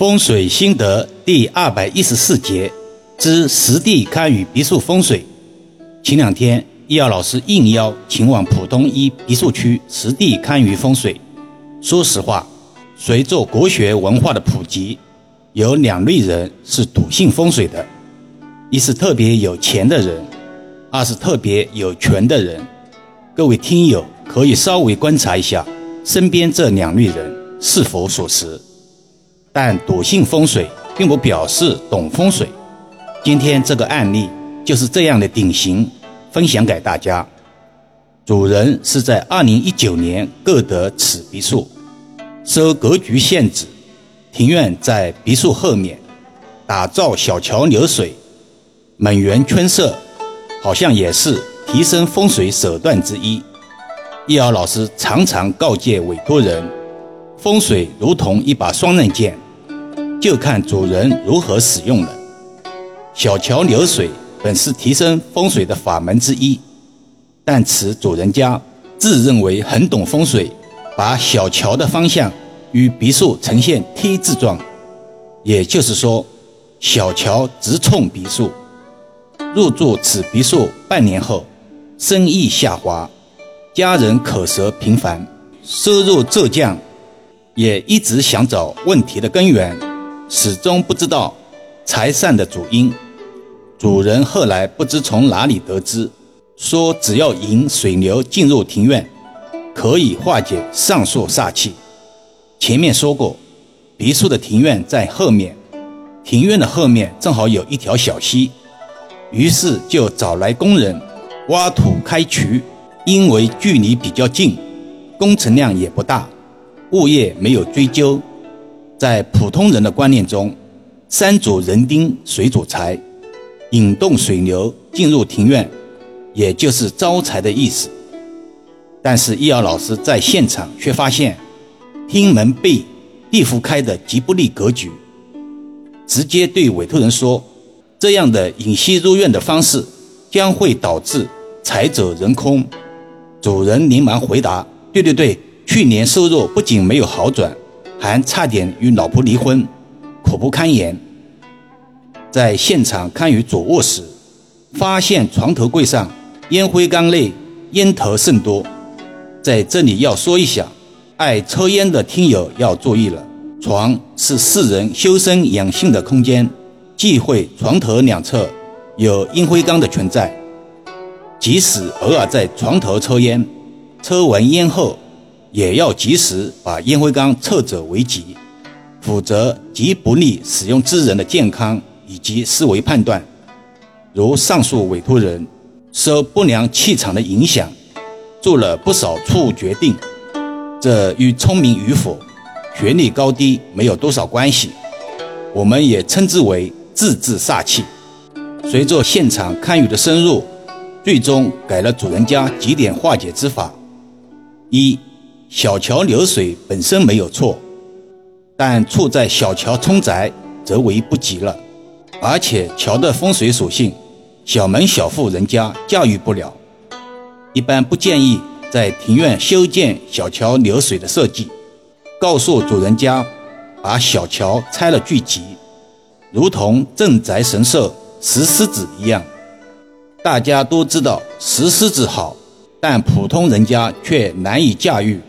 风水心得第二百一十四节之实地堪舆别墅风水。前两天，易遥老师应邀前往浦东一别墅区实地堪舆风水。说实话，随着国学文化的普及，有两类人是笃信风水的：一是特别有钱的人，二是特别有权的人。各位听友可以稍微观察一下身边这两类人是否属实。但笃信风水并不表示懂风水。今天这个案例就是这样的典型，分享给大家。主人是在2019年购得此别墅，受格局限制，庭院在别墅后面，打造小桥流水，满园春色，好像也是提升风水手段之一。易遥老师常常告诫委托人。风水如同一把双刃剑，就看主人如何使用了。小桥流水本是提升风水的法门之一，但此主人家自认为很懂风水，把小桥的方向与别墅呈现 T 字状，也就是说，小桥直冲别墅。入住此别墅半年后，生意下滑，家人口舌频繁，收入骤降。也一直想找问题的根源，始终不知道财散的主因。主人后来不知从哪里得知，说只要引水流进入庭院，可以化解上述煞气。前面说过，别墅的庭院在后面，庭院的后面正好有一条小溪，于是就找来工人挖土开渠。因为距离比较近，工程量也不大。物业没有追究，在普通人的观念中，山主人丁，水主财，引动水流进入庭院，也就是招财的意思。但是易遥老师在现场却发现，厅门背地府开的极不利格局，直接对委托人说，这样的引息入院的方式将会导致财走人空。主人连忙回答：对对对。去年收入不仅没有好转，还差点与老婆离婚，苦不堪言。在现场看于主卧时，发现床头柜上烟灰缸内烟头甚多。在这里要说一下，爱抽烟的听友要注意了，床是世人修身养性的空间，忌讳床头两侧有烟灰缸的存在。即使偶尔在床头抽烟，抽完烟后。也要及时把烟灰缸撤走为吉，否则极不利使用之人的健康以及思维判断。如上述委托人受不良气场的影响，做了不少错误决定，这与聪明与否、学历高低没有多少关系。我们也称之为自制煞气。随着现场堪舆的深入，最终给了主人家几点化解之法：一。小桥流水本身没有错，但处在小桥冲宅则为不及了。而且桥的风水属性，小门小户人家驾驭不了，一般不建议在庭院修建小桥流水的设计。告诉主人家，把小桥拆了聚集，如同镇宅神兽石狮子一样。大家都知道石狮子好，但普通人家却难以驾驭。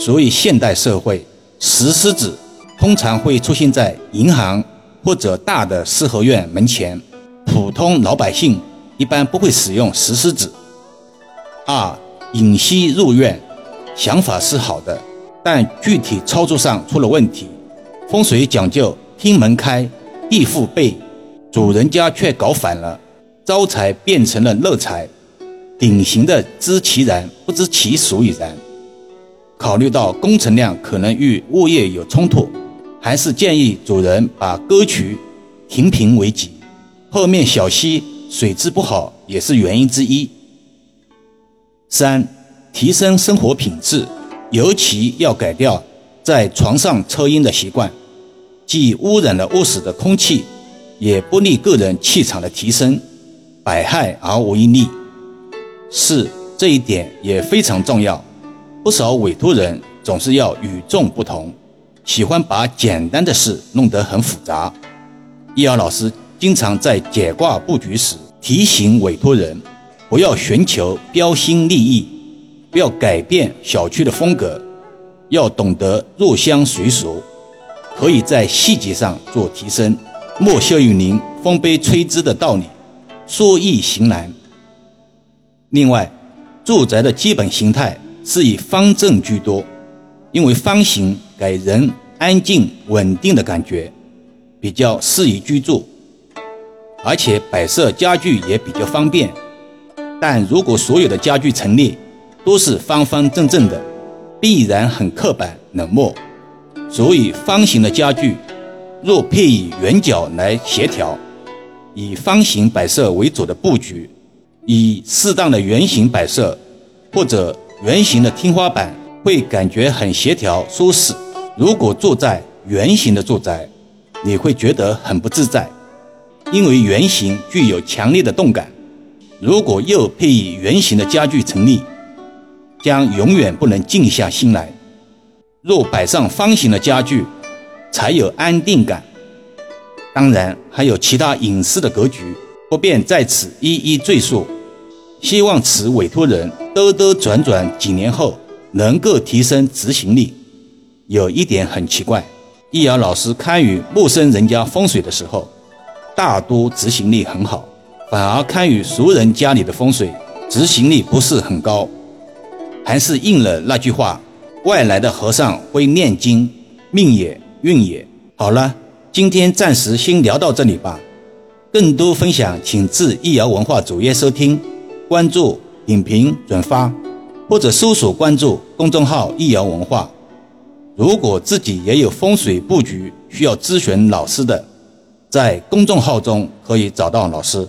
所以，现代社会石狮子通常会出现在银行或者大的四合院门前，普通老百姓一般不会使用石狮子。二，引息入院，想法是好的，但具体操作上出了问题。风水讲究厅门开，地户背，主人家却搞反了，招财变成了乐财，典型的知其然不知其所以然。考虑到工程量可能与物业有冲突，还是建议主人把沟渠停平为吉。后面小溪水质不好也是原因之一。三、提升生活品质，尤其要改掉在床上抽烟的习惯，既污染了卧室的空气，也不利个人气场的提升，百害而无一利。四、这一点也非常重要。不少委托人总是要与众不同，喜欢把简单的事弄得很复杂。易遥老师经常在解卦布局时提醒委托人，不要寻求标新立异，不要改变小区的风格，要懂得入乡随俗，可以在细节上做提升。莫笑于您风杯吹之的道理，说易行难。另外，住宅的基本形态是以方正居多，因为方形给人安静稳定的感觉，比较适宜居住，而且摆设家具也比较方便。但如果所有的家具陈列都是方方正正的，必然很刻板冷漠。所以，方形的家具若配以圆角来协调，以方形摆设为主的布局。以适当的圆形摆设，或者圆形的天花板，会感觉很协调舒适。如果住在圆形的住宅，你会觉得很不自在，因为圆形具有强烈的动感。如果又配以圆形的家具陈列，将永远不能静下心来。若摆上方形的家具，才有安定感。当然，还有其他隐私的格局。不便在此一一赘述，希望此委托人兜兜转转几年后能够提升执行力。有一点很奇怪，易遥老师看与陌生人家风水的时候，大多执行力很好，反而看与熟人家里的风水，执行力不是很高，还是应了那句话：外来的和尚会念经，命也运也。好了，今天暂时先聊到这里吧。更多分享，请至易瑶文化主页收听、关注、影评、转发，或者搜索关注公众号“易瑶文化”。如果自己也有风水布局需要咨询老师的，在公众号中可以找到老师。